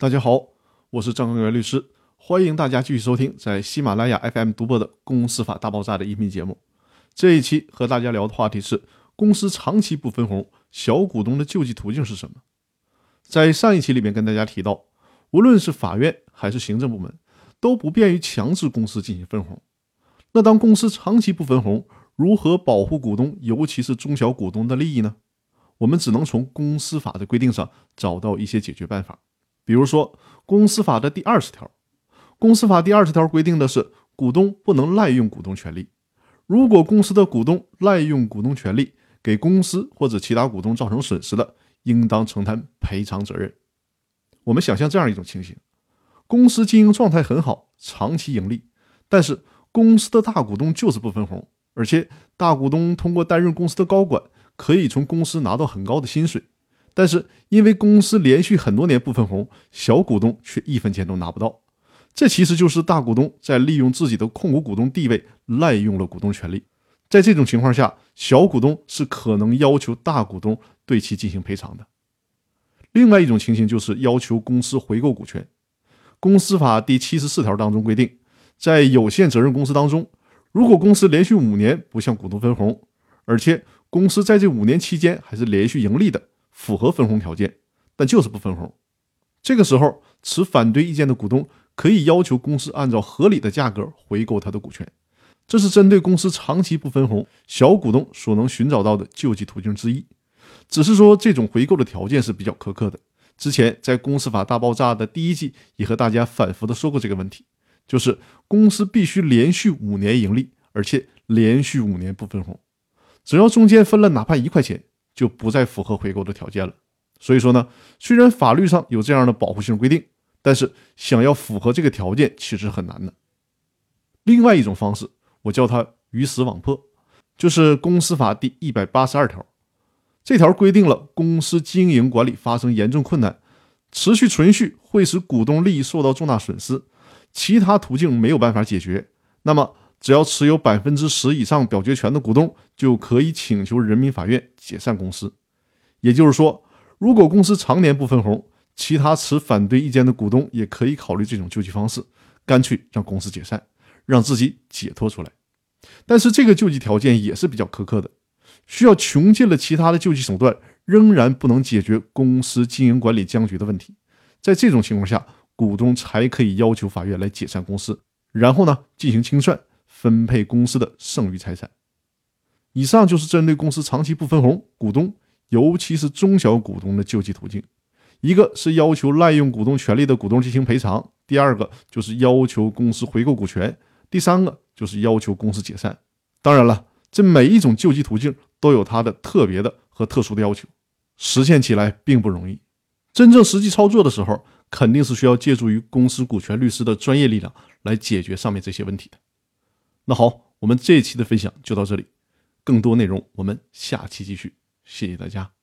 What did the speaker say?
大家好，我是张根源律师，欢迎大家继续收听在喜马拉雅 FM 独播的《公司法大爆炸》的音频节目。这一期和大家聊的话题是：公司长期不分红，小股东的救济途径是什么？在上一期里面跟大家提到，无论是法院还是行政部门，都不便于强制公司进行分红。那当公司长期不分红，如何保护股东，尤其是中小股东的利益呢？我们只能从公司法的规定上找到一些解决办法。比如说，公司法的第二十条，公司法第二十条规定的是，股东不能滥用股东权利。如果公司的股东滥用股东权利，给公司或者其他股东造成损失的，应当承担赔偿责任。我们想象这样一种情形：公司经营状态很好，长期盈利，但是公司的大股东就是不分红，而且大股东通过担任公司的高管，可以从公司拿到很高的薪水。但是因为公司连续很多年不分红，小股东却一分钱都拿不到，这其实就是大股东在利用自己的控股股东地位滥用了股东权利。在这种情况下，小股东是可能要求大股东对其进行赔偿的。另外一种情形就是要求公司回购股权。公司法第七十四条当中规定，在有限责任公司当中，如果公司连续五年不向股东分红，而且公司在这五年期间还是连续盈利的。符合分红条件，但就是不分红。这个时候，持反对意见的股东可以要求公司按照合理的价格回购他的股权。这是针对公司长期不分红，小股东所能寻找到的救济途径之一。只是说，这种回购的条件是比较苛刻的。之前在《公司法大爆炸》的第一季也和大家反复的说过这个问题，就是公司必须连续五年盈利，而且连续五年不分红。只要中间分了哪怕一块钱。就不再符合回购的条件了。所以说呢，虽然法律上有这样的保护性规定，但是想要符合这个条件其实很难的。另外一种方式，我叫它鱼死网破，就是公司法第一百八十二条。这条规定了公司经营管理发生严重困难，持续存续会使股东利益受到重大损失，其他途径没有办法解决，那么。只要持有百分之十以上表决权的股东，就可以请求人民法院解散公司。也就是说，如果公司常年不分红，其他持反对意见的股东也可以考虑这种救济方式，干脆让公司解散，让自己解脱出来。但是这个救济条件也是比较苛刻的，需要穷尽了其他的救济手段，仍然不能解决公司经营管理僵局的问题。在这种情况下，股东才可以要求法院来解散公司，然后呢进行清算。分配公司的剩余财产。以上就是针对公司长期不分红，股东尤其是中小股东的救济途径。一个是要求滥用股东权利的股东进行赔偿，第二个就是要求公司回购股权，第三个就是要求公司解散。当然了，这每一种救济途径都有它的特别的和特殊的要求，实现起来并不容易。真正实际操作的时候，肯定是需要借助于公司股权律师的专业力量来解决上面这些问题的。那好，我们这一期的分享就到这里，更多内容我们下期继续，谢谢大家。